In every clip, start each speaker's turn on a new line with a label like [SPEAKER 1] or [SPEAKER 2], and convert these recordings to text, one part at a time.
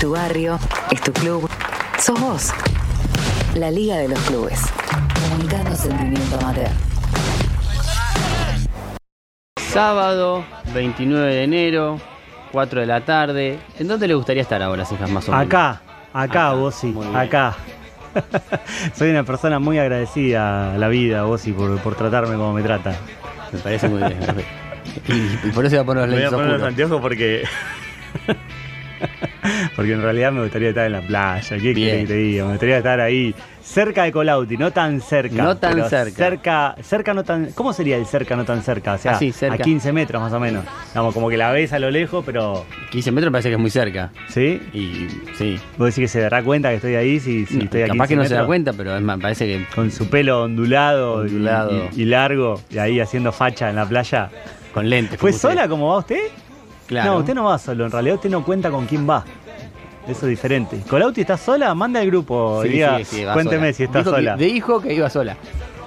[SPEAKER 1] tu barrio, es tu club, sos vos. La Liga de los Clubes. Comunicando sentimiento amateur.
[SPEAKER 2] Sábado 29 de enero, 4 de la tarde. ¿En dónde le gustaría estar ahora, Cejas, más o menos?
[SPEAKER 3] Acá, acá,
[SPEAKER 2] Acá,
[SPEAKER 3] vos sí, acá. Soy una persona muy agradecida a la vida, vos y por, por tratarme como me trata.
[SPEAKER 2] Me parece muy bien. y, y por eso iba a poner los
[SPEAKER 3] Me voy a
[SPEAKER 2] lentes
[SPEAKER 3] poner los
[SPEAKER 2] oscuros.
[SPEAKER 3] anteojos porque. porque en realidad me gustaría estar en la playa. ¿Qué que te diga? Me gustaría estar ahí, cerca de Colauti, no tan cerca.
[SPEAKER 2] No tan
[SPEAKER 3] pero
[SPEAKER 2] cerca.
[SPEAKER 3] Cerca, cerca no tan. ¿Cómo sería el cerca no tan cerca? O sea,
[SPEAKER 2] Así, cerca.
[SPEAKER 3] a 15 metros más o menos. Digamos, como que la ves a lo lejos, pero.
[SPEAKER 2] 15 metros me parece que es muy cerca.
[SPEAKER 3] ¿Sí?
[SPEAKER 2] Y sí.
[SPEAKER 3] ¿Vos decís que se dará cuenta que estoy ahí si, si
[SPEAKER 2] No,
[SPEAKER 3] estoy aquí?
[SPEAKER 2] capaz que no se da cuenta, pero es más, parece que
[SPEAKER 3] Con su pelo ondulado, y-
[SPEAKER 2] Ondulado.
[SPEAKER 3] Y, y largo, y ahí haciendo facha en la playa.
[SPEAKER 2] con lentes.
[SPEAKER 3] ¿Fue
[SPEAKER 2] como usted.
[SPEAKER 3] sola como va usted?
[SPEAKER 2] Claro.
[SPEAKER 3] No, usted no va solo, en realidad usted no cuenta con quién va. Eso es diferente. ¿Colauti está sola? Manda al grupo.
[SPEAKER 2] Sí,
[SPEAKER 3] diga,
[SPEAKER 2] sí, sí, va
[SPEAKER 3] cuénteme
[SPEAKER 2] sola.
[SPEAKER 3] si está
[SPEAKER 2] Dijo que-
[SPEAKER 3] sola.
[SPEAKER 2] de hijo que iba sola.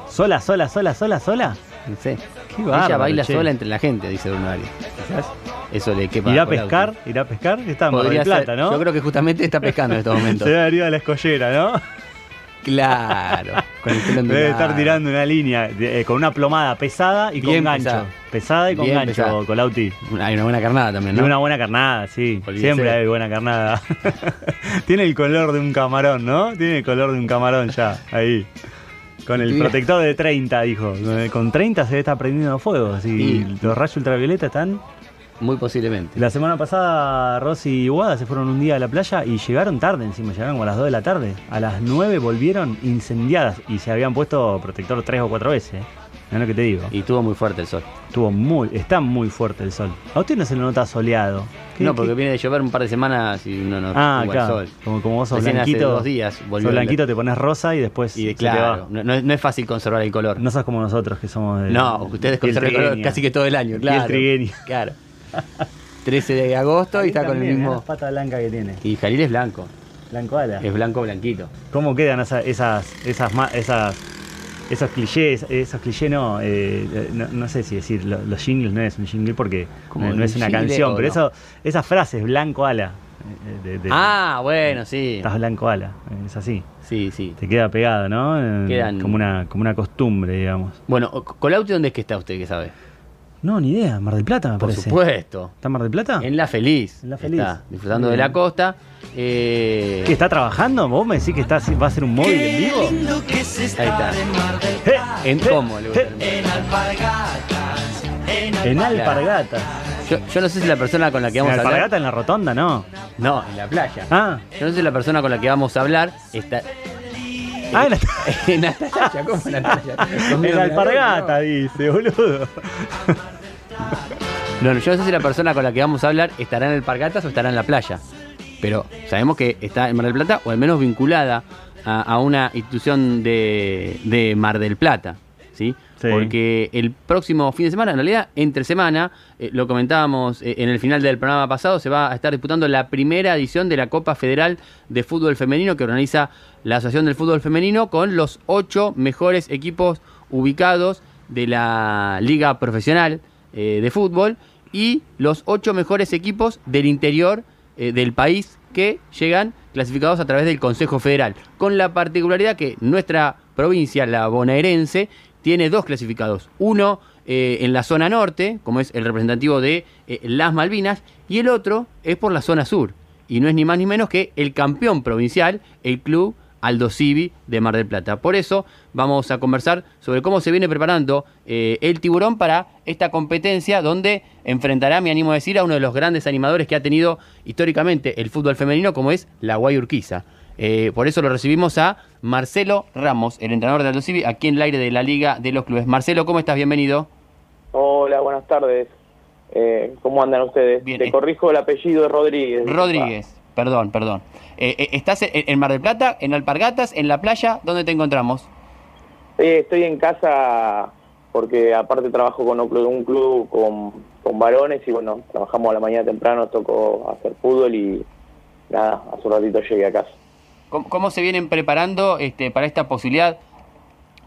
[SPEAKER 3] ¿Sola, sola, sola, sola, sola?
[SPEAKER 2] No sé.
[SPEAKER 3] Qué
[SPEAKER 2] Ella baila
[SPEAKER 3] che.
[SPEAKER 2] sola entre la gente, dice Bruno Arias. Quizás eso le quepa.
[SPEAKER 3] ¿Irá a pescar? ¿Irá a pescar? Está en Mar del Plata,
[SPEAKER 2] ser.
[SPEAKER 3] ¿no?
[SPEAKER 2] Yo creo que justamente está pescando en estos momentos.
[SPEAKER 3] Se ve arriba de la escollera, ¿no?
[SPEAKER 2] Claro. Con el pelo
[SPEAKER 3] Debe estar tirando una línea de- eh, con una plomada pesada y
[SPEAKER 2] Bien
[SPEAKER 3] con gancho.
[SPEAKER 2] pesada.
[SPEAKER 3] Pesada y con
[SPEAKER 2] Bien
[SPEAKER 3] gancho,
[SPEAKER 2] pesada.
[SPEAKER 3] Colauti.
[SPEAKER 2] Hay una buena carnada también,
[SPEAKER 3] Y
[SPEAKER 2] ¿no?
[SPEAKER 3] una buena carnada, sí.
[SPEAKER 2] Olvídese.
[SPEAKER 3] Siempre hay buena carnada. Tiene el color de un camarón, ¿no? Tiene el color de un camarón ya, ahí. Con el protector de 30, dijo. Con 30 se está prendiendo fuego. Así,
[SPEAKER 2] Sí.
[SPEAKER 3] Los rayos ultravioleta están.
[SPEAKER 2] Muy posiblemente.
[SPEAKER 3] La semana pasada, Rosy y Guada se fueron un día a la playa y llegaron tarde encima. Llegaron como a las 2 de la tarde. A las 9 volvieron incendiadas y se habían puesto protector 3 o 4 veces. ¿eh? Es lo que te digo.
[SPEAKER 2] Y estuvo muy fuerte el sol.
[SPEAKER 3] Estuvo muy, está muy fuerte el sol. A usted no se lo nota soleado. ¿Qué-
[SPEAKER 2] No, porque
[SPEAKER 3] qué-
[SPEAKER 2] viene de llover un par de semanas y no, no
[SPEAKER 3] Ah, claro.
[SPEAKER 2] el sol.
[SPEAKER 3] Como, como vos sos
[SPEAKER 2] Recién hace
[SPEAKER 3] blanquito.
[SPEAKER 2] dos días
[SPEAKER 3] sos
[SPEAKER 2] el-
[SPEAKER 3] blanquito, te pones rosa y después
[SPEAKER 2] Y de, claro, no, no es, fácil conservar el color.
[SPEAKER 3] No sos como nosotros que somos de.
[SPEAKER 2] No, ustedes conservan el color casi que todo el año, claro.
[SPEAKER 3] trigueña.
[SPEAKER 2] Claro. 13 de agosto y está con el mismo.
[SPEAKER 3] las patas blancas que tiene.
[SPEAKER 2] Y Jalil es blanco.
[SPEAKER 3] Blanco ala.
[SPEAKER 2] Es blanco blanquito.
[SPEAKER 3] ¿Cómo quedan esas, esas, esas, esas, esos clichés? Esos clichés no, eh, no, no sé si decir, lo- los jingles no es un jingle porque
[SPEAKER 2] ¿Cómo,
[SPEAKER 3] no, no es
[SPEAKER 2] un
[SPEAKER 3] una canción, pero
[SPEAKER 2] no?
[SPEAKER 3] eso, esas frases, blanco ala. eh, de- de-
[SPEAKER 2] Ah, bueno, sí.
[SPEAKER 3] Estás blanco ala, es así.
[SPEAKER 2] Sí, sí.
[SPEAKER 3] Te queda pegado, ¿no? Eh,
[SPEAKER 2] Quedan-
[SPEAKER 3] Como, una, como una costumbre, digamos.
[SPEAKER 2] Bueno, Colauti, ¿dónde es que está usted que sabe?
[SPEAKER 3] No, ni idea. Mar del Plata, me
[SPEAKER 2] Por
[SPEAKER 3] parece.
[SPEAKER 2] supuesto.
[SPEAKER 3] ¿Está en Mar del Plata?
[SPEAKER 2] En La Feliz.
[SPEAKER 3] En La Feliz.
[SPEAKER 2] Está disfrutando de la costa. Eh,
[SPEAKER 3] ¿Qué, está trabajando? ¿Vos me decís que está, va a ser un móvil en vivo?
[SPEAKER 2] Ahí está.
[SPEAKER 3] Eh,
[SPEAKER 2] ¿En
[SPEAKER 3] eh,
[SPEAKER 2] cómo le gusta
[SPEAKER 3] eh,
[SPEAKER 2] el mar?
[SPEAKER 3] En Alpargatas.
[SPEAKER 2] Yo, yo no sé si la persona con la que
[SPEAKER 3] En
[SPEAKER 2] vamos a hablar.
[SPEAKER 3] Alpargatas en la rotonda, ¿no?
[SPEAKER 2] No, en la playa.
[SPEAKER 3] Ah,
[SPEAKER 2] Yo no sé si la persona con la que vamos a hablar está.
[SPEAKER 3] ah en, la,
[SPEAKER 2] en Atalaya, ¿cómo en Atalaya?
[SPEAKER 3] en la Alpargata, dice, boludo.
[SPEAKER 2] No, no, yo no sé si la persona con la que vamos a hablar estará en el Pargatas o estará en la playa. Pero sabemos que está en Mar del Plata, o al menos vinculada a, a una institución de, de Mar del Plata. ¿sí?
[SPEAKER 3] Sí.
[SPEAKER 2] Porque el próximo fin de semana, en realidad, entre semana, eh, lo comentábamos eh, en el final del programa pasado, se va a estar disputando la primera edición de la Copa Federal de Fútbol Femenino que organiza la Asociación del Fútbol Femenino con los ocho mejores equipos ubicados de la Liga Profesional eh, de Fútbol y los ocho mejores equipos del interior eh, del país que llegan clasificados a través del Consejo Federal, con la particularidad que nuestra provincia, la bonaerense, tiene dos clasificados, uno eh, en la zona norte, como es el representativo de eh, las Malvinas, y el otro es por la zona sur, y no es ni más ni menos que el campeón provincial, el club Aldo Civi de Mar del Plata. Por eso vamos a conversar sobre cómo se viene preparando eh, el tiburón para esta competencia donde enfrentará, me animo a decir, a uno de los grandes animadores que ha tenido históricamente el fútbol femenino como es la Guayurquiza. Eh, por eso lo recibimos a Marcelo Ramos, el entrenador de Aldo Civi, aquí en el aire de la Liga de los Clubes. Marcelo, ¿cómo estás? Bienvenido.
[SPEAKER 4] Hola, buenas tardes. Eh, ¿Cómo andan ustedes?
[SPEAKER 2] Bien,
[SPEAKER 4] Te
[SPEAKER 2] eh.
[SPEAKER 4] corrijo el apellido de Rodríguez.
[SPEAKER 2] Rodríguez, perdón, perdón. Eh, eh, ¿Estás en, Mar del Plata, en Alpargatas, en la playa? ¿Dónde te encontramos?
[SPEAKER 4] Eh, estoy en casa porque aparte trabajo con un club, con, con varones y bueno, trabajamos a la mañana temprano, tocó hacer fútbol y nada, hace un ratito llegué a casa.
[SPEAKER 2] ¿Cómo, cómo se vienen preparando este, para esta posibilidad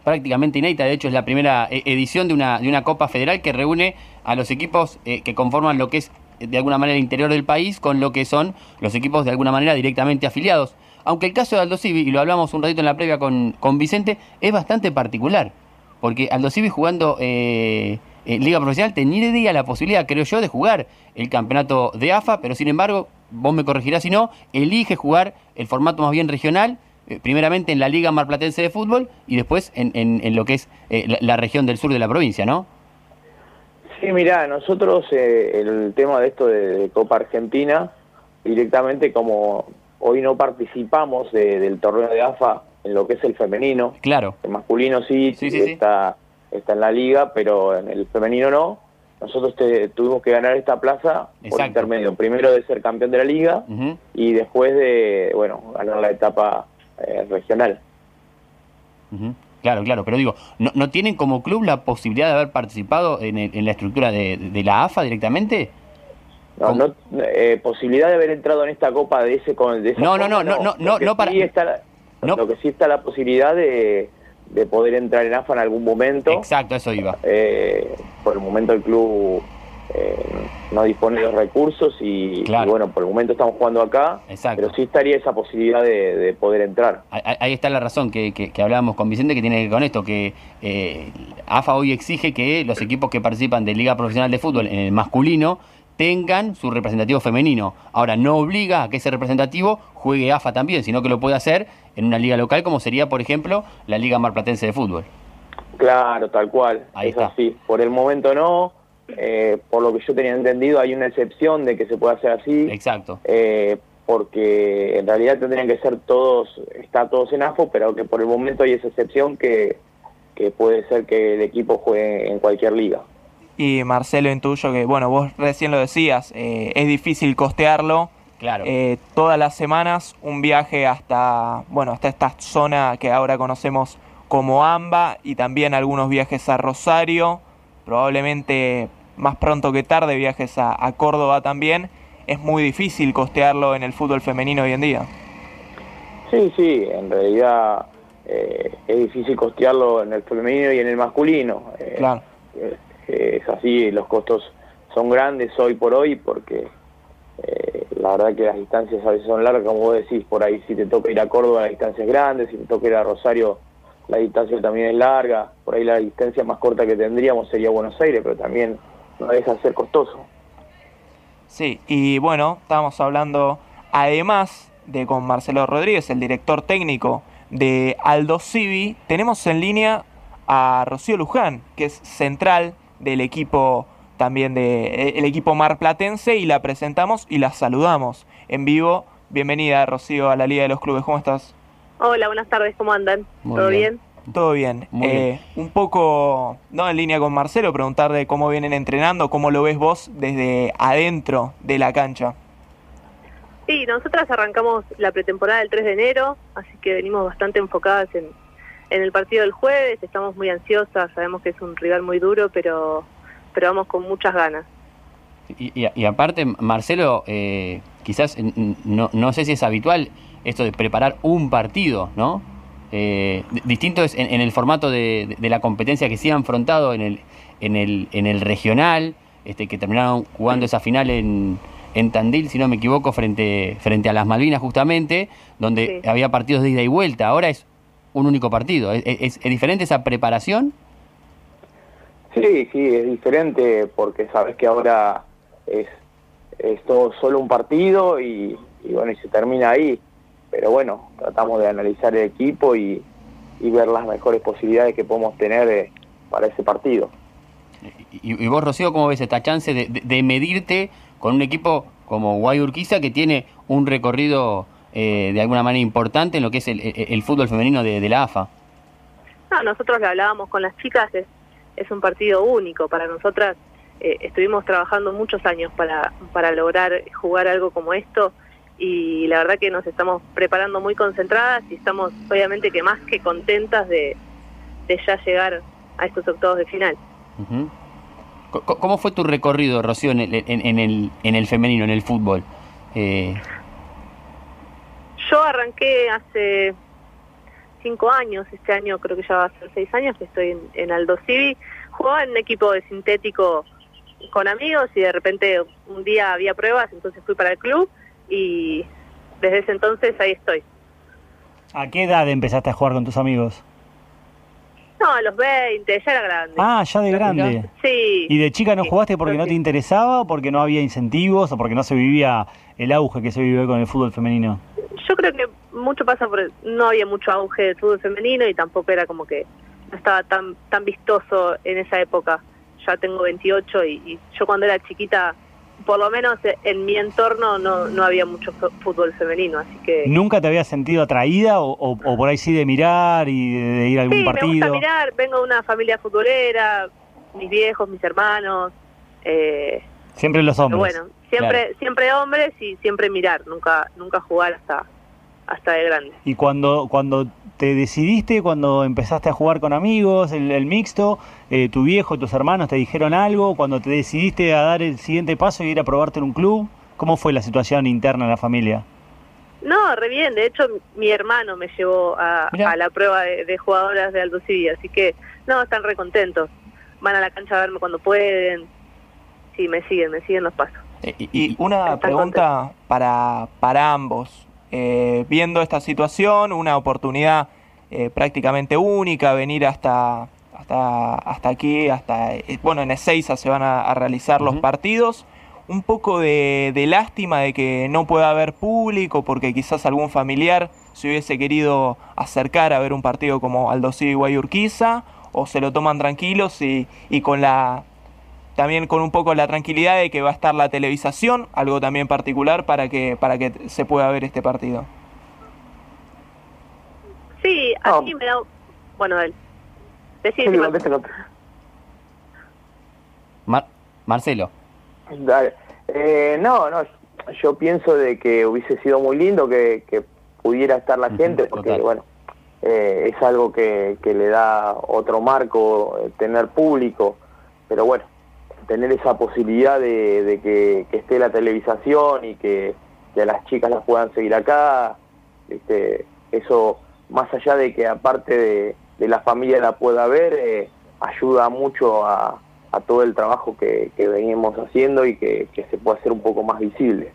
[SPEAKER 2] prácticamente inédita? De hecho, es la primera eh, edición de una, de una Copa Federal que reúne a los equipos eh, que conforman lo que es de alguna manera interior del país con lo que son los equipos de alguna manera directamente afiliados. Aunque el caso de Aldo Civi, y lo hablamos un ratito en la previa con, con Vicente, es bastante particular. Porque Aldo Civi jugando eh, en Liga Profesional tendría la posibilidad, creo yo, de jugar el campeonato de AFA, pero sin embargo, vos me corregirás si no, elige jugar el formato más bien regional, eh, primeramente en la Liga Marplatense de Fútbol y después en, lo que es eh, la, región del sur de la provincia, ¿no?
[SPEAKER 4] Sí, mira, nosotros el tema de esto de, de Copa Argentina, directamente como hoy no participamos del torneo de AFA en lo que es el femenino.
[SPEAKER 2] Claro.
[SPEAKER 4] El masculino sí, está, está en la liga, pero en el femenino no. Nosotros tuvimos que ganar esta plaza por intermedio. Primero de ser campeón de la liga y después de, bueno, ganar la etapa eh, regional.
[SPEAKER 2] Claro, claro, pero digo, ¿no, ¿no, tienen como club la posibilidad de haber participado en, en la estructura de, de la AFA directamente?
[SPEAKER 4] No, no eh, posibilidad de haber entrado en esta copa de ese con de
[SPEAKER 2] no, no, no, no, no, no, no, para
[SPEAKER 4] está lo que sí está la posibilidad de, de, poder entrar en AFA en algún momento.
[SPEAKER 2] Exacto, eso iba.
[SPEAKER 4] Eh, por el momento el club eh, no dispone de los recursos y, bueno, por el momento estamos jugando acá, Exacto. pero sí estaría esa posibilidad de, de poder entrar.
[SPEAKER 2] Ahí, está la razón que, que, que, hablábamos con Vicente que tiene que ver con esto, que eh, AFA hoy exige que los equipos que participan de Liga Profesional de Fútbol en el masculino tengan su representativo femenino. Ahora, no obliga a que ese representativo juegue AFA también, sino que lo puede hacer en una liga local como sería, por ejemplo, la Liga Marplatense de Fútbol.
[SPEAKER 4] Claro, tal cual. Ahí es así. Por el momento no. Eh, por lo que yo tenía entendido, hay una excepción de que se pueda hacer así.
[SPEAKER 2] Exacto.
[SPEAKER 4] Eh, porque en realidad tendrían que ser todos, está todos en AFO, pero que por el momento hay esa excepción que, que puede ser que el equipo juegue en cualquier liga
[SPEAKER 5] y Marcelo intuyo que, bueno, vos recién lo decías, eh, es difícil costearlo.
[SPEAKER 2] Claro.
[SPEAKER 5] Eh, todas las semanas un viaje hasta, bueno, hasta esta zona que ahora conocemos como AMBA y también algunos viajes a Rosario, probablemente más pronto que tarde viajes a, Córdoba también. Es muy difícil costearlo en el fútbol femenino hoy en día.
[SPEAKER 4] Sí, sí, en realidad eh, es difícil costearlo en el femenino y en el masculino.
[SPEAKER 5] claro
[SPEAKER 4] es así, los costos son grandes hoy por hoy porque eh, la verdad que las distancias a veces son largas, como vos decís, por ahí si te toca ir a Córdoba la distancia es grande, si te toca ir a Rosario la distancia también es larga, por ahí la distancia más corta que tendríamos sería Buenos Aires, pero también no deja de ser costoso.
[SPEAKER 5] Sí, y bueno, estábamos hablando además de con Marcelo Rodríguez, el director técnico de Aldo Civi, tenemos en línea a Rocío Luján, que es central del equipo también de eh, el equipo marplatense y la presentamos y la saludamos en vivo. Bienvenida Rocío a la Liga de los Clubes, ¿cómo estás?
[SPEAKER 6] Hola, buenas tardes, ¿cómo andan? ¿Todo bien?
[SPEAKER 5] Todo bien. Eh, un poco, no en línea con Marcelo, preguntar de cómo vienen entrenando, cómo lo ves vos desde adentro de la cancha.
[SPEAKER 6] Sí, nosotras arrancamos la pretemporada el 3 de enero, así que venimos bastante enfocadas en, en el partido del jueves estamos muy ansiosas, sabemos que es un rival muy duro, pero, pero vamos con muchas ganas.
[SPEAKER 2] Y, aparte, Marcelo, eh, quizás no, no sé si es habitual esto de preparar un partido, ¿no? Eh, distinto es en, el formato de, la competencia que se ha enfrentado en el, en el, en el regional, este, que terminaron jugando esa final en, en Tandil, si no me equivoco, frente, frente a las Malvinas justamente, donde había partidos de ida y vuelta. Ahora es un único partido. ¿Es, es, diferente esa preparación?
[SPEAKER 4] Sí, sí, es diferente porque sabes que ahora es, es todo solo un partido y, bueno, y se termina ahí. Pero bueno, tratamos de analizar el equipo y, ver las mejores posibilidades que podemos tener eh, para ese partido.
[SPEAKER 2] Y, vos, Rocío, cómo ves esta chance de, de, medirte con un equipo como Guayurquiza que tiene un recorrido eh, de alguna manera importante en lo que es el, fútbol femenino de, la AFA.
[SPEAKER 6] No, nosotros le hablábamos con las chicas, es, es un partido único. Para nosotras eh, estuvimos trabajando muchos años para, para lograr jugar algo como esto y la verdad que nos estamos preparando muy concentradas y estamos obviamente que más que contentas de, de ya llegar a estos octavos de final.
[SPEAKER 2] ¿Cómo fue tu recorrido, Rocío, en el, en, el, en el femenino, en el fútbol? Eh,
[SPEAKER 6] yo arranqué hace cinco años, este año creo que ya va a ser seis años que estoy en, Aldo Civi. Jugaba en un equipo de sintético con amigos y de repente un día había pruebas, entonces fui para el club y desde ese entonces ahí estoy.
[SPEAKER 3] ¿A qué edad empezaste a jugar con tus amigos?
[SPEAKER 6] No, a los 20, ya era grande.
[SPEAKER 3] Ah, ya de grande.
[SPEAKER 6] Sí.
[SPEAKER 3] ¿Y de chica no jugaste porque no te interesaba o porque no había incentivos o porque no se vivía el auge que se vive con el fútbol femenino?
[SPEAKER 6] Yo creo que mucho pasa por no había mucho auge del fútbol femenino y tampoco era como que no estaba tan tan vistoso en esa época. Ya tengo 28 y, y yo cuando era chiquita, por lo menos en mi entorno no, no había mucho fútbol femenino, así que
[SPEAKER 3] ¿Nunca te habías sentido atraída o, o- o por ahí sí de mirar y de, de ir a algún
[SPEAKER 6] sí, me
[SPEAKER 3] partido?
[SPEAKER 6] gusta mirar. Vengo de una familia futbolera, mis viejos, mis hermanos. Eh,
[SPEAKER 3] Siempre los
[SPEAKER 6] pero
[SPEAKER 3] hombres.
[SPEAKER 6] bueno, siempre
[SPEAKER 2] Claro.
[SPEAKER 6] siempre hombres y siempre mirar, nunca nunca jugar hasta hasta de grande.
[SPEAKER 3] Y cuando, cuando te decidiste, cuando empezaste a jugar con amigos, el, el mixto, eh, tu viejo, tus hermanos te dijeron algo, cuando te decidiste a dar el siguiente paso y ir a probarte en un club, ¿cómo fue la situación interna en la familia?
[SPEAKER 6] No, re bien. De hecho, mi hermano me llevó a, la prueba de, de jugadoras de Aldo Civi, así que no, están re contentos. Van a la cancha a verme cuando pueden. Sí, me siguen, me siguen los pasos.
[SPEAKER 2] Eh, y-
[SPEAKER 5] una
[SPEAKER 6] Están
[SPEAKER 5] pregunta para, para ambos. Eh, viendo esta situación, una oportunidad eh, prácticamente única, venir hasta, hasta, hasta aquí, hasta, eh, bueno, en Ezeiza se van a, a realizar los partidos. Un poco de, de lástima de que no pueda haber público, porque quizás algún familiar se hubiese querido acercar a ver un partido como Aldo Civi Guayurquiza, o se lo toman tranquilos y, y con la también con un poco la tranquilidad de que va a estar la televisación, algo también particular para que, para que se pueda ver este partido.
[SPEAKER 6] Sí,
[SPEAKER 4] No.
[SPEAKER 6] aquí me da... Bueno, él.
[SPEAKER 4] Sí.
[SPEAKER 2] Mar- Marcelo.
[SPEAKER 4] Dale. Eh, no, no, yo pienso de que hubiese sido muy lindo que, que pudiera estar la gente, porque
[SPEAKER 2] total.
[SPEAKER 4] bueno, eh, es algo que, que le da otro marco, eh, tener público, pero bueno, tener esa posibilidad de, de que, que esté la televisación y que, que las chicas las puedan seguir acá, este, eso, más allá de que aparte de, de la familia la pueda ver, eh, ayuda mucho a, a todo el trabajo que, que venimos haciendo y que, que se pueda hacer un poco más visible.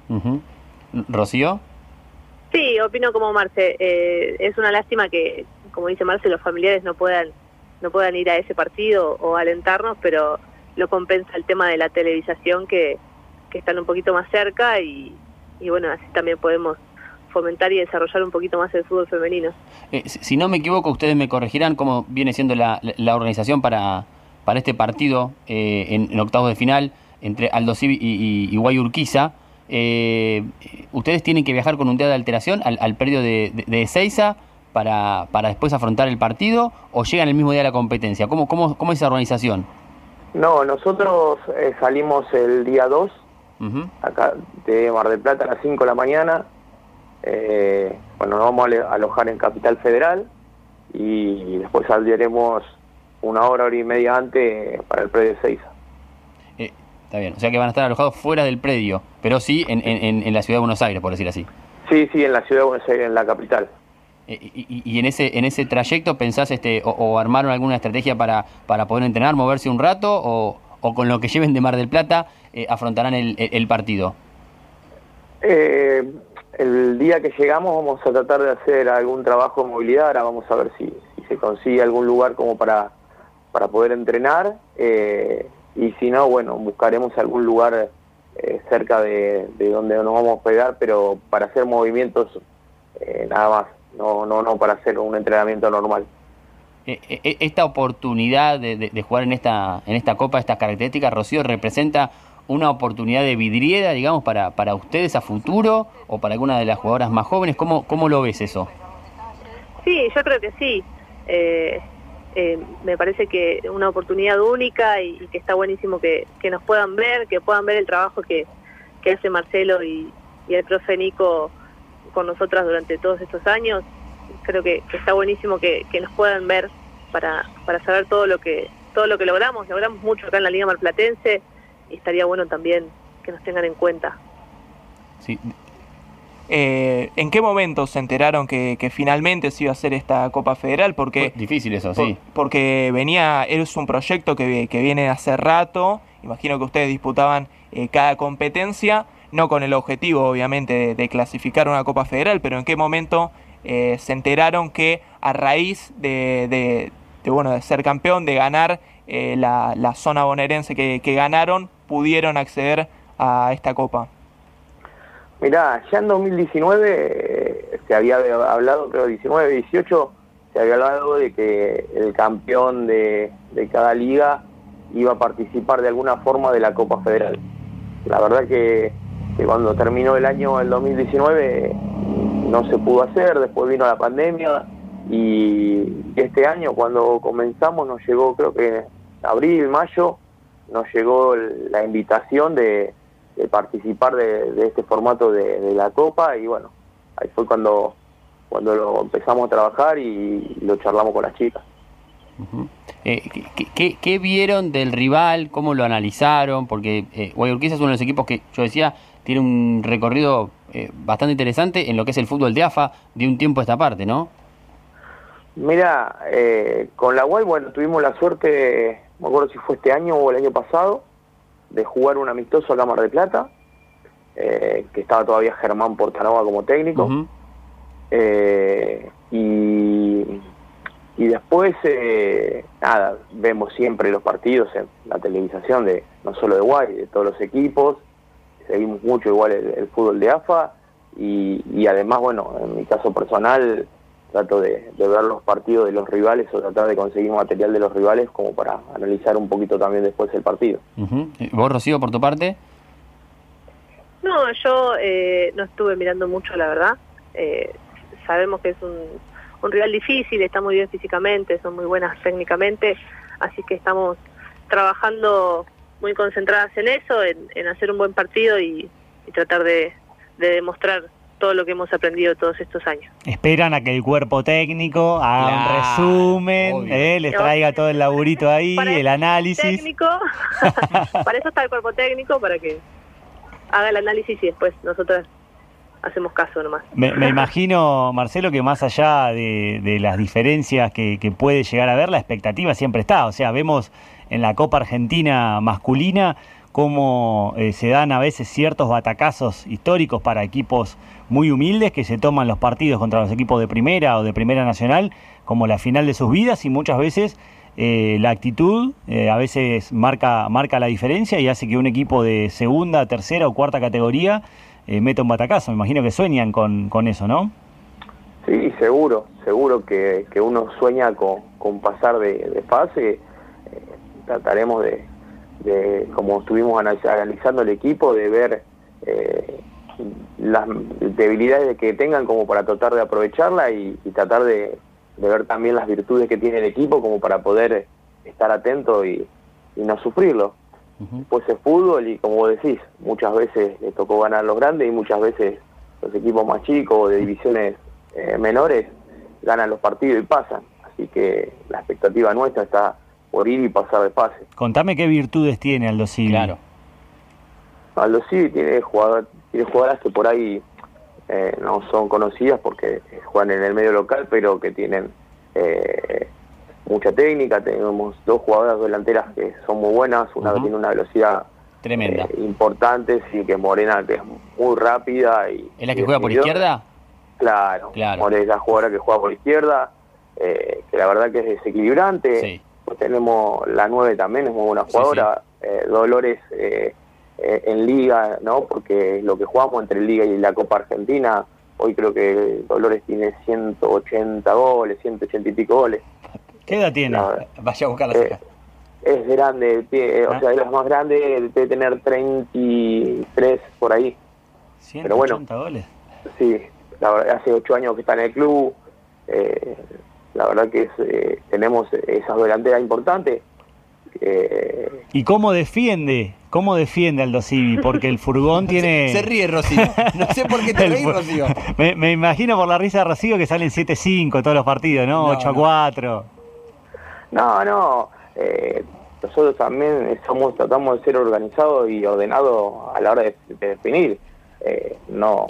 [SPEAKER 2] ¿Rocío?
[SPEAKER 6] Sí, opino como Marce. Eh, es una lástima que, como dice Marce, los familiares no puedan no puedan ir a ese partido o alentarnos, pero lo compensa el tema de la televisación que, que están un poquito más cerca y, y bueno, así también podemos fomentar y desarrollar un poquito más el fútbol femenino.
[SPEAKER 2] Eh, si no me equivoco, ustedes me corregirán cómo viene siendo la, la- organización para, para este partido eh, en, octavos de final entre Aldo Civi y, y, y Guay Urquiza. Eh, ustedes tienen que viajar con un día de alteración al, al predio de, de, de para, para después afrontar el partido o llegan el mismo día a la competencia. ¿Cómo, cómo, cómo es esa organización?
[SPEAKER 4] No, nosotros eh, salimos el día 2,
[SPEAKER 2] Ujú.
[SPEAKER 4] acá de Mar del Plata a las 5 de la mañana. Eh, bueno, nos vamos a alojar en Capital Federal y después saldremos una hora, hora y media antes para el predio 6.
[SPEAKER 2] Eh, está bien, o sea que van a estar alojados fuera del predio, pero sí en, en- en- en la ciudad de Buenos Aires, por decir así.
[SPEAKER 4] Sí, sí, en la ciudad de Buenos Aires, en la capital.
[SPEAKER 2] Eh, Y, en ese en ese trayecto pensás este o, armaron alguna estrategia para, para poder entrenar, moverse un rato o, o con lo que lleven de Mar del Plata eh, afrontarán el, partido.
[SPEAKER 4] Eh, el día que llegamos vamos a tratar de hacer algún trabajo de movilidad, ahora vamos a ver si, se consigue algún lugar como para, para poder entrenar. Eh, y si no, bueno, buscaremos algún lugar eh, cerca de, de donde nos vamos a pegar, pero para hacer movimientos nada más, no, no, no para hacer un entrenamiento normal.
[SPEAKER 2] Eh, eh, esta oportunidad de, de- de jugar en esta en esta copa, estas características, Rocío, representa una oportunidad de vidriera, digamos, para, para ustedes a futuro o para alguna de las jugadoras más jóvenes. ¿Cómo, cómo lo ves eso?
[SPEAKER 6] Sí, yo creo que sí. Eh, eh, me parece que una oportunidad única y, y que está buenísimo que, que nos puedan ver, que puedan ver el trabajo que, que hace Marcelo y, y el profe Nico con nosotras durante todos estos años. Creo que, que está buenísimo que, que nos puedan ver para, para saber todo lo que todo lo que logramos. Logramos mucho acá en la Liga Marplatense y estaría bueno también que nos tengan en cuenta.
[SPEAKER 2] Sí,
[SPEAKER 5] Eh, ¿En qué momento se enteraron que, que finalmente se iba a hacer esta Copa Federal? Porque,
[SPEAKER 2] difícil eso,
[SPEAKER 5] por-
[SPEAKER 2] sí.
[SPEAKER 5] porque venía, es un proyecto que, que viene hace rato imagino que ustedes disputaban eh, cada competencia, no con el objetivo obviamente de, clasificar una Copa Federal, pero en qué momento eh, se enteraron que a raíz de, bueno, de ser campeón, de ganar eh, la, zona bonaerense que, que ganaron, pudieron acceder a esta Copa.
[SPEAKER 4] Mirá, ya en 2019 se había hablado, creo 19, 18, se había hablado de que el campeón de, cada liga iba a participar de alguna forma de la Copa Federal. La verdad que, cuando terminó el año, el 2019, no se pudo hacer, después vino la pandemia y este año cuando comenzamos nos llegó, creo que abril, mayo, nos llegó la invitación de, participar de, este formato de, la Copa y bueno, ahí fue cuando, cuando lo empezamos a trabajar y lo charlamos con las chicas.
[SPEAKER 2] Eh, ¿qué, vieron del rival? ¿Cómo lo analizaron? Porque eh, Guayurquiza es uno de los equipos que yo decía tiene un recorrido eh, bastante interesante en lo que es el fútbol de AFA de un tiempo a esta parte, ¿no?
[SPEAKER 4] Mira, eh, con la Guay, bueno, tuvimos la suerte, no me acuerdo si fue este año o el año pasado, de jugar un amistoso a la Mar de Plata, eh, que estaba todavía Germán Portanova como técnico. Eh, y, y después, eh, nada, vemos siempre los partidos en la televisación, de no solo de Guay, de todos los equipos. Seguimos mucho igual el, fútbol de AFA. Y, y, además, bueno, en mi caso personal, trato de, ver los partidos de los rivales o tratar de conseguir material de los rivales como para analizar un poquito también después el partido.
[SPEAKER 2] ¿Vos, Rocío, por tu parte?
[SPEAKER 6] No, yo eh, no estuve mirando mucho, la verdad. Eh, sabemos que es un, un rival difícil, está muy bien físicamente, son muy buenas técnicamente, así que estamos trabajando muy concentradas en eso, en, hacer un buen partido y, tratar de, de demostrar todo lo que hemos aprendido todos estos años.
[SPEAKER 3] Esperan a que el cuerpo técnico haga un resumen, eh, les traiga todo el laburito ahí, el análisis.
[SPEAKER 6] Técnico, para eso está el cuerpo técnico, para que haga el análisis y después nosotros hacemos caso nomás.
[SPEAKER 3] Me, imagino, Marcelo, que más allá de, las diferencias que, que, puede llegar a haber, la expectativa siempre está. O sea, vemos en la Copa Argentina masculina cómo eh, se dan a veces ciertos batacazos históricos para equipos muy humildes que se toman los partidos contra los equipos de primera o de primera nacional como la final de sus vidas y muchas veces eh, la actitud eh, a veces marca, marca la diferencia y hace que un equipo de segunda, tercera o cuarta categoría meta un batacazo. Me imagino que sueñan con, con eso, ¿no?
[SPEAKER 4] Sí, seguro, seguro que, uno sueña con, pasar de fase. Trataremos de, de como estuvimos analizando el equipo, de ver eh, las debilidades que tengan como para tratar de aprovecharla y, tratar de, ver también las virtudes que tiene el equipo como para poder estar atento y, no sufrirlo. Pues es fútbol y como decís, muchas veces le tocó ganar los grandes y muchas veces los equipos más chicos o de divisiones eh, menores ganan los partidos y pasan. Así que la expectativa nuestra está por ir y pasar de fase.
[SPEAKER 3] Contame qué virtudes tiene Aldo Civi.
[SPEAKER 2] Claro.
[SPEAKER 4] Aldo Civi tiene, jugador, tiene jugadoras que por ahí eh, no son conocidas porque juegan en el medio local, pero que tienen eh, mucha técnica. Tenemos dos jugadoras delanteras que son muy buenas, una que tiene una velocidad
[SPEAKER 2] tremenda
[SPEAKER 4] eh, importante, sí, que es Morena, que es muy rápida. y
[SPEAKER 2] ¿Es la que juega por izquierda?
[SPEAKER 4] Claro, claro. Morena es la jugadora que juega por izquierda, que la verdad que es desequilibrante. Sí tenemos la 9 también, es muy buena jugadora. Eh, Dolores eh, eh, en Liga, ¿no? Porque lo que jugamos entre Liga y la Copa Argentina, hoy creo que Dolores tiene 180 goles, 180 y pico goles.
[SPEAKER 3] ¿Qué edad tiene?
[SPEAKER 2] Vaya a buscar la
[SPEAKER 4] Es grande, o ah. sea, es la más grande, debe tener 33 por ahí.
[SPEAKER 3] 180 Pero bueno, goles.
[SPEAKER 4] Sí, hace 8 años que está en el club. Eh, la verdad que eh, tenemos esas delanteras importantes.
[SPEAKER 3] Eh, ¿Y cómo defiende? ¿Cómo defiende Aldo Civi? Porque el furgón tiene...
[SPEAKER 2] Se, ríe Rocío. No sé por qué te reís, Rocío.
[SPEAKER 3] Me, imagino por la risa de Rocío que salen 7-5 todos los partidos, ¿no? 8-4.
[SPEAKER 4] No, no. Eh, nosotros también somos, tratamos de ser organizados y ordenados a la hora de, definir. no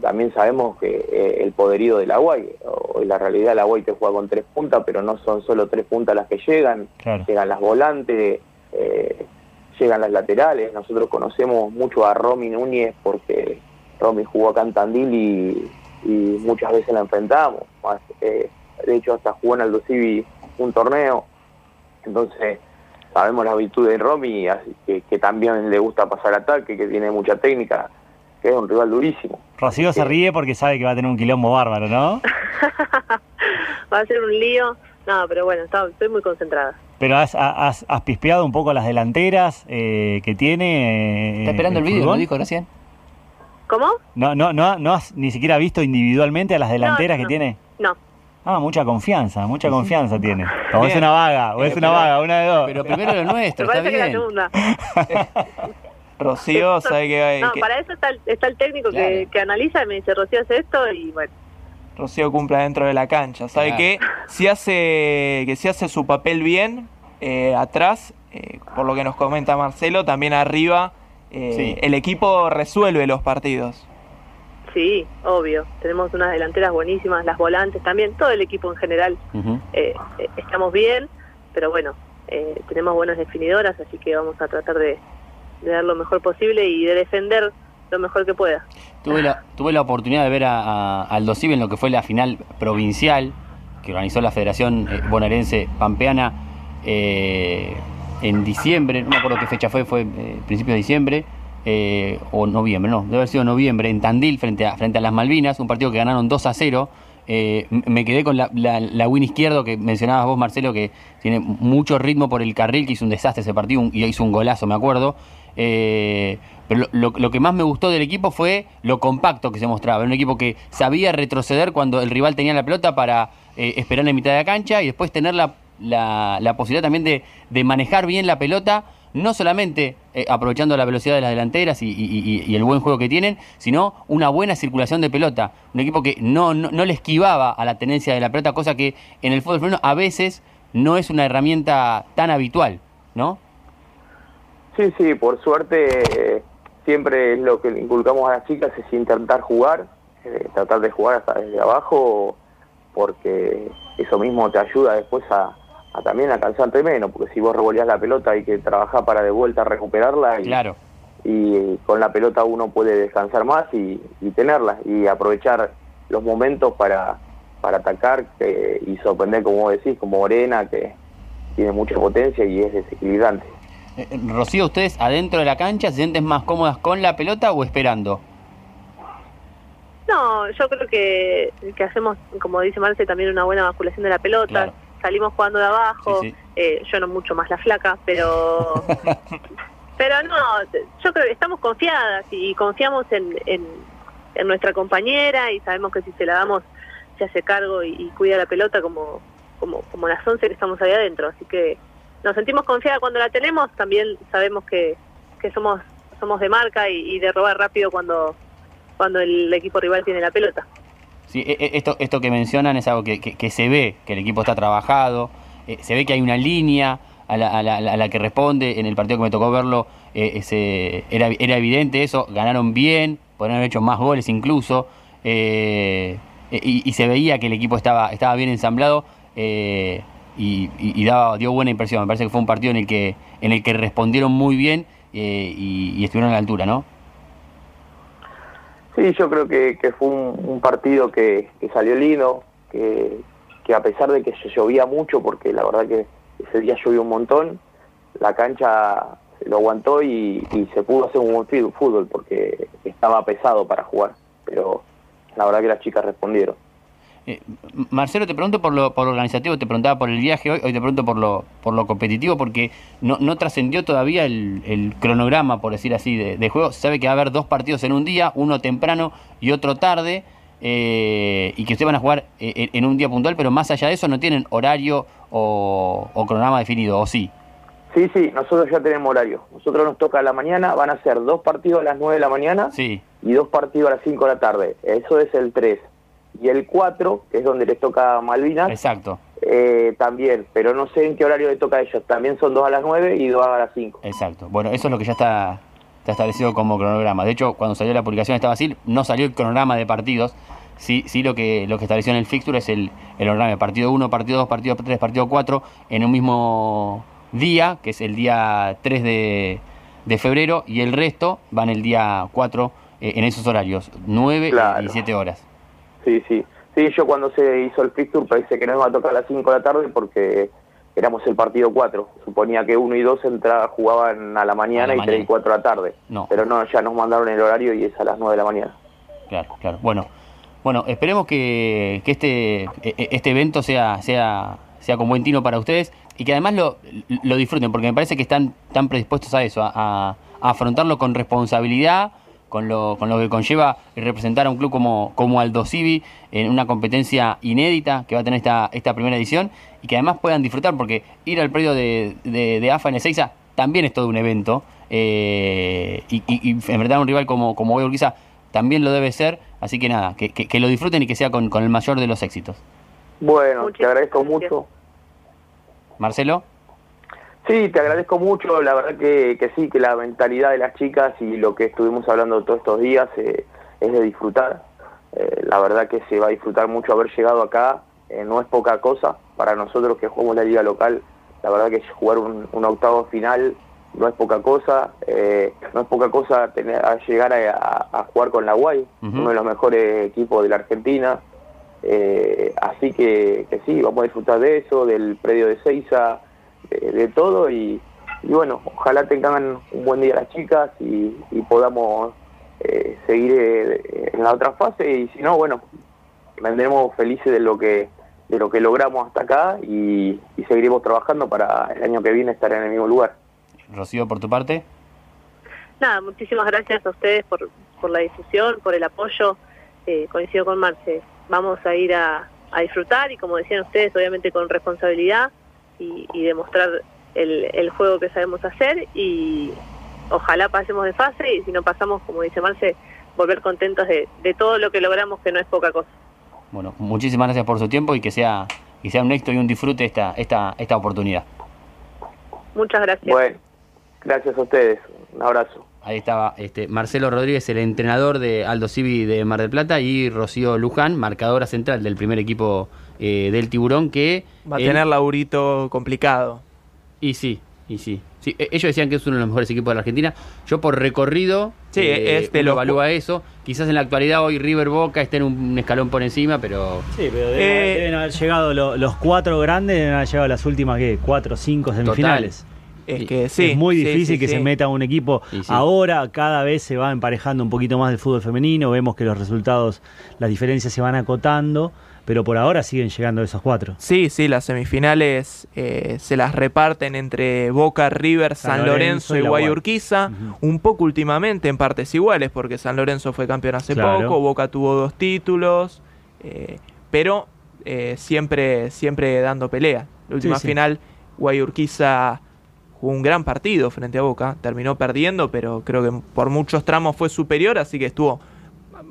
[SPEAKER 4] también sabemos que eh, el poderío de la Guay, hoy la realidad la Guay te juega con tres puntas, pero no son solo tres puntas las que llegan, llegan las volantes, eh, llegan las laterales. Nosotros conocemos mucho a Romy Núñez porque Romy jugó acá en Tandil y, y muchas veces la enfrentamos. Más, eh, de hecho, hasta jugó en Aldo Civi un torneo. Entonces, sabemos la virtud de Romy, así que, que también le gusta pasar ataque, que tiene mucha técnica, que es un rival durísimo.
[SPEAKER 3] Rocío se ríe porque sabe que va a tener un quilombo bárbaro, ¿no?
[SPEAKER 6] Va a ser un lío. No, pero bueno, está- estoy muy concentrada.
[SPEAKER 3] Pero has, has, has pispeado un poco las delanteras eh, que tiene. eh,
[SPEAKER 2] Está esperando el vídeo,
[SPEAKER 3] fútbol?
[SPEAKER 2] lo dijo recién.
[SPEAKER 6] ¿Cómo?
[SPEAKER 3] No, no, no, no has ni siquiera visto individualmente a las delanteras
[SPEAKER 6] No,
[SPEAKER 3] que
[SPEAKER 6] no.
[SPEAKER 3] tiene.
[SPEAKER 6] No.
[SPEAKER 3] Ah, mucha confianza, mucha confianza tiene. O es
[SPEAKER 5] Bien.
[SPEAKER 3] una vaga, o
[SPEAKER 2] Pero-
[SPEAKER 3] es una
[SPEAKER 2] pero-
[SPEAKER 3] vaga, una de dos.
[SPEAKER 2] Pero primero lo
[SPEAKER 6] Me
[SPEAKER 2] nuestro, está
[SPEAKER 6] parece que la
[SPEAKER 2] bien.
[SPEAKER 6] segunda.
[SPEAKER 5] Rocío sabe que,
[SPEAKER 6] No,
[SPEAKER 5] que-
[SPEAKER 6] para eso está el, está el técnico que,
[SPEAKER 2] Claro.
[SPEAKER 6] que analiza y me dice, Rocío hace esto y bueno.
[SPEAKER 5] Rocío cumpla dentro de la cancha. Sabe
[SPEAKER 2] Claro.
[SPEAKER 5] que si hace que si hace su papel bien eh, atrás, eh, por lo que nos comenta Marcelo, también arriba eh,
[SPEAKER 2] Sí.
[SPEAKER 5] el equipo resuelve los partidos.
[SPEAKER 6] Sí, obvio. Tenemos unas delanteras buenísimas, las volantes también, todo el equipo en general. Estamos bien, pero bueno, eh, tenemos buenas definidoras, así que vamos a tratar de, de dar lo mejor posible y de defender lo mejor que pueda.
[SPEAKER 2] Tuve la, tuve la oportunidad de ver a, a Aldo en lo que fue la final provincial que organizó la Federación eh, Bonaerense Pampeana eh, en diciembre, no me acuerdo qué fecha fue, fue eh, principios de diciembre eh, o noviembre, no, debe haber sido noviembre en Tandil frente a, frente a las Malvinas, un partido que ganaron 2 a 0. Eh, me quedé con la, la, la win izquierdo que mencionabas vos, Marcelo, que tiene mucho ritmo por el carril, que hizo un desastre ese partido y hizo un golazo, me acuerdo. Eh, pero lo, que más me gustó del equipo fue lo compacto que se mostraba. Un equipo que sabía retroceder cuando el rival tenía la pelota para eh, esperar en mitad de la cancha y después tener la, la- posibilidad también de, de manejar bien la pelota, no solamente eh, aprovechando la velocidad de las delanteras y el buen juego que tienen, sino una buena circulación de pelota. Un equipo que no, no, no le esquivaba a la tenencia de la pelota, cosa que en el fútbol femenino a veces no es una herramienta tan habitual, ¿no?
[SPEAKER 4] Sí, sí, por suerte eh, siempre es lo que le inculcamos a las chicas es intentar jugar, eh, tratar de jugar hasta desde abajo, porque eso mismo te ayuda después a, a también a cansarte menos, porque si vos revolvías la pelota hay que trabajar para de vuelta recuperarla y,
[SPEAKER 2] Claro.
[SPEAKER 4] y con la pelota uno puede descansar más y, y tenerla y aprovechar los momentos para, para atacar que- y sorprender, como decís, como Morena, que tiene mucha potencia y es desequilibrante.
[SPEAKER 2] Eh, Rocío, ¿ustedes adentro de la cancha se sienten más cómodas con la pelota o esperando?
[SPEAKER 6] No, yo creo que, que hacemos, como dice Marce, también una buena basculación de la pelota.
[SPEAKER 2] Claro.
[SPEAKER 6] Salimos jugando de abajo.
[SPEAKER 2] Sí, sí.
[SPEAKER 6] Eh, yo no mucho más la flaca, pero pero no, yo creo que estamos confiadas y confiamos en, en, en nuestra compañera y sabemos que si se la damos se hace cargo y, y cuida la pelota como, como, como las 11 que estamos ahí adentro. Así que nos sentimos confiadas cuando la tenemos, también sabemos que, que somos somos de marca y, de robar rápido cuando, cuando el equipo rival tiene la pelota.
[SPEAKER 2] Sí, e- e- esto, esto que mencionan es algo que, que- se ve, que el equipo está trabajado, eh, se ve que hay una línea a la, que responde, en el partido que me tocó verlo eh, era, era evidente eso, ganaron bien, podrían haber hecho más goles incluso, eh, y, y se veía que el equipo estaba, estaba bien ensamblado eh, y, y- daba, dio buena impresión, me parece que fue un partido en el que, en el que respondieron muy bien eh, y, estuvieron a la altura, ¿no?
[SPEAKER 4] Sí, yo creo que, que fue un, partido que, salió lindo, que, a pesar de que se llovía mucho, porque la verdad que ese día llovió un montón, la cancha lo aguantó y, y se pudo hacer un buen fútbol porque estaba pesado para jugar, pero la verdad que las chicas respondieron.
[SPEAKER 2] Eh, Marcelo, te pregunto por lo, por lo organizativo, te preguntaba por el viaje hoy, hoy te pregunto por lo, por lo competitivo, porque no, no trascendió todavía el, el cronograma, por decir así, de, de juego. Se sabe que va a haber dos partidos en un día, uno temprano y otro tarde, eh, y que ustedes van a jugar eh, en, en un día puntual, pero más allá de eso no tienen horario o, o cronograma definido, ¿o sí?
[SPEAKER 4] Sí, sí, nosotros ya tenemos horario. Nosotros nos toca a la mañana, van a ser dos partidos a las 9 de la mañana
[SPEAKER 2] Sí,
[SPEAKER 4] y dos partidos a las 5 de la tarde. Eso es el 3. Y el 4, que es donde les toca Malvinas,
[SPEAKER 2] exacto,
[SPEAKER 4] eh, también, pero no sé en qué horario les toca a ellos. También son dos a las 9 y dos a las 5.
[SPEAKER 2] exacto. Bueno, eso es lo que ya está, está establecido como cronograma. De hecho, cuando salió la publicación estaba así, no salió el cronograma de partidos. Sí, sí lo que lo que estableció en el fixture es el, el cronograma de partido 1, partido 2, partido 3, partido 4 en un mismo día, que es el día 3 de, de febrero, y el resto van el día 4 eh, en esos horarios, 9
[SPEAKER 4] Claro.
[SPEAKER 2] y 17 horas.
[SPEAKER 4] Sí, sí. Sí, yo cuando se hizo el fixture pensé que nos iba a tocar a las 5 de la tarde porque éramos el partido 4. Suponía que 1 y 2 entra, jugaban a la mañana
[SPEAKER 2] A la
[SPEAKER 4] y 3 y
[SPEAKER 2] mañana.
[SPEAKER 4] 4 de la tarde.
[SPEAKER 2] No.
[SPEAKER 4] Pero no, ya nos mandaron el horario y es a las 9 de la mañana.
[SPEAKER 2] Claro, claro. Bueno, bueno, esperemos que, que este, e- e- este evento sea, sea, sea con buen tino para ustedes y que además lo, lo disfruten, porque me parece que están tan predispuestos a eso, a, a- a afrontarlo con responsabilidad, con lo, con lo que conlleva representar a un club como, como Aldo Civi en una competencia inédita que va a tener esta, esta primera edición y que además puedan disfrutar, porque ir al predio de, de, de AFA en Ezeiza también es todo un evento eh, y, y, y enfrentar a un rival como, como Boy Urquiza también lo debe ser, así que nada, que, que- que lo disfruten y que sea con, con el mayor de los éxitos.
[SPEAKER 4] Bueno, te agradezco
[SPEAKER 6] gracias.
[SPEAKER 4] mucho.
[SPEAKER 2] Marcelo,
[SPEAKER 4] Sí, te agradezco mucho. La verdad que, que sí, que la mentalidad de las chicas y lo que estuvimos hablando todos estos días eh, es de disfrutar. Eh, la verdad que se va a disfrutar mucho haber llegado acá. eh, no es poca cosa para nosotros que jugamos la liga local. La verdad que jugar un, un octavo final no es poca cosa. no es poca cosa tener, a llegar a, a- a jugar con la Guay, uno de los mejores equipos de la Argentina. Eh, así que, que sí, vamos a disfrutar de eso, del predio de Seiza, de, de todo y, y bueno, ojalá tengan un buen día las chicas y, y podamos eh, seguir eh, en la otra fase y si no, bueno, vendremos felices de lo que de lo que logramos hasta acá y, y seguiremos trabajando para el año que viene estar en el mismo lugar.
[SPEAKER 2] Rocío, por tu parte.
[SPEAKER 6] Nada, muchísimas gracias a ustedes por, por la difusión, por el apoyo. Eh, coincido con Marce. Vamos a ir a, a disfrutar y, como decían ustedes, obviamente con responsabilidad y, y demostrar el, el juego que sabemos hacer. Y ojalá pasemos de fase y, si no pasamos, como dice Marce, volver contentos de, de todo lo que logramos, que no es poca cosa.
[SPEAKER 2] Bueno, muchísimas gracias por su tiempo y que sea, que sea un éxito y un disfrute esta, esta, esta oportunidad.
[SPEAKER 6] Muchas gracias.
[SPEAKER 4] Bueno, gracias a ustedes. Un abrazo.
[SPEAKER 2] Ahí estaba este, Marcelo Rodríguez, el entrenador de Aldo Civi de Mar del Plata, y Rocío Luján, marcadora central del primer equipo eh, del Tiburón, que...
[SPEAKER 5] Va a
[SPEAKER 2] él-
[SPEAKER 5] tener laburito complicado.
[SPEAKER 2] Y sí, y sí. sí. e- Ellos decían que es uno de los mejores equipos de la Argentina. Yo por recorrido,
[SPEAKER 5] Sí, es de
[SPEAKER 2] uno
[SPEAKER 5] los-
[SPEAKER 2] evalúa eso. Quizás en la actualidad hoy River Boca estén un escalón por encima, pero...
[SPEAKER 3] Sí, pero deben,
[SPEAKER 5] Eh,
[SPEAKER 3] deben haber llegado lo- los cuatro grandes, deben haber llegado las últimas, ¿qué? Cuatro o cinco semifinales.
[SPEAKER 5] Es que sí.
[SPEAKER 3] es muy difícil
[SPEAKER 5] sí,
[SPEAKER 3] que
[SPEAKER 5] sí.
[SPEAKER 3] se meta un equipo. Ahora cada vez se va emparejando un poquito más el fútbol femenino, vemos que los resultados, las diferencias se van acotando, pero por ahora siguen llegando esos cuatro.
[SPEAKER 5] Sí, sí, las semifinales eh, se las reparten entre Boca, River, San,
[SPEAKER 3] San
[SPEAKER 5] Lorenzo,
[SPEAKER 3] Lorenzo y.
[SPEAKER 5] Guayurquiza, un poco últimamente en partes iguales, porque San Lorenzo fue campeón hace
[SPEAKER 3] Claro.
[SPEAKER 5] poco, Boca tuvo dos títulos, eh, pero eh, siempre, siempre dando pelea. La última
[SPEAKER 3] sí.
[SPEAKER 5] final, Guayurquiza jugó un gran partido frente a Boca, terminó perdiendo, pero creo que por muchos tramos fue superior, así que estuvo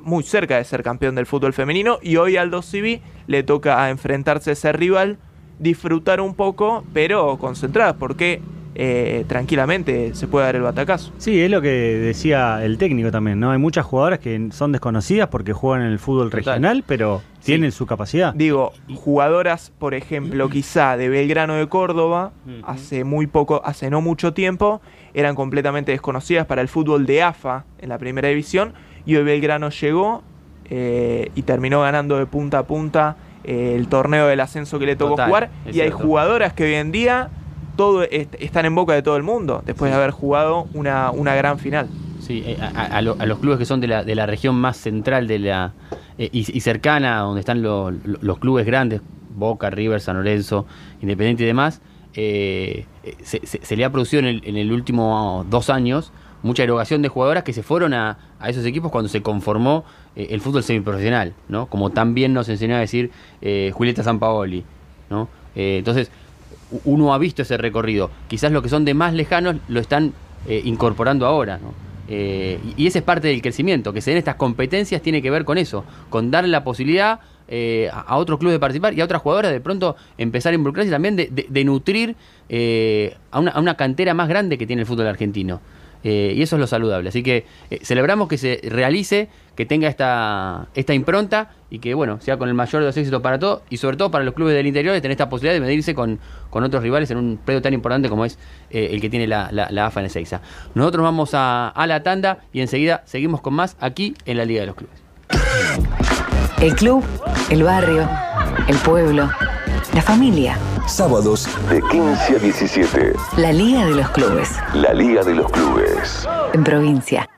[SPEAKER 5] muy cerca de ser campeón del fútbol femenino y hoy Aldo Civi le toca enfrentarse a ese rival, disfrutar un poco, pero concentradas, porque eh, tranquilamente se puede dar el batacazo.
[SPEAKER 3] Sí, es lo que decía el técnico también, ¿no? Hay muchas jugadoras que son desconocidas porque juegan en el fútbol
[SPEAKER 2] Total.
[SPEAKER 3] regional, pero
[SPEAKER 2] Sí.
[SPEAKER 3] tienen su capacidad.
[SPEAKER 5] Digo, jugadoras, por ejemplo, quizá de Belgrano de Córdoba, hace muy poco, hace no mucho tiempo, eran completamente desconocidas para el fútbol de AFA en la primera división, y hoy Belgrano llegó eh, y terminó ganando de punta a punta eh, el torneo del ascenso que le tocó
[SPEAKER 2] Total,
[SPEAKER 5] jugar, y hay jugadoras que hoy en día todo est- están en boca de todo el mundo, después de haber jugado una, una gran final.
[SPEAKER 2] Sí, eh, a, a- a lo- a los clubes que son de la, de la región más central de la eh, y, y cercana, donde están lo- lo- los clubes grandes, Boca, River, San Lorenzo, Independiente y demás, eh, se, se- se le ha producido en el, en el último dos años mucha erogación de jugadoras que se fueron a, a esos equipos cuando se conformó eh, el fútbol semiprofesional, ¿no? Como también nos enseñó a decir eh, Julieta Sampaoli, ¿no? Eh, entonces, uno ha visto ese recorrido. Quizás los que son de más lejanos lo están eh, incorporando ahora, y ese es parte del crecimiento, que se den estas competencias tiene que ver con eso, con darle la posibilidad a, otros clubes de participar y a otras jugadoras de pronto empezar a involucrarse y también de, de- de nutrir eh, a, una, a una cantera más grande que tiene el fútbol argentino. Eh, y eso es lo saludable. Así que eh, celebramos que se realice, que tenga esta, esta impronta y que, bueno, sea con el mayor de los éxitos para todos y sobre todo para los clubes del interior de tener esta posibilidad de medirse con, con otros rivales en un predio tan importante como es eh, el que tiene la, la, AFA en Ezeiza. Nosotros vamos a, a la tanda y enseguida seguimos con más aquí en la Liga de los Clubes.
[SPEAKER 1] El club, el barrio, el pueblo, la familia.
[SPEAKER 7] Sábados de 15 a 17.
[SPEAKER 1] La Liga de los Clubes.
[SPEAKER 7] La Liga de los Clubes.
[SPEAKER 1] En provincia.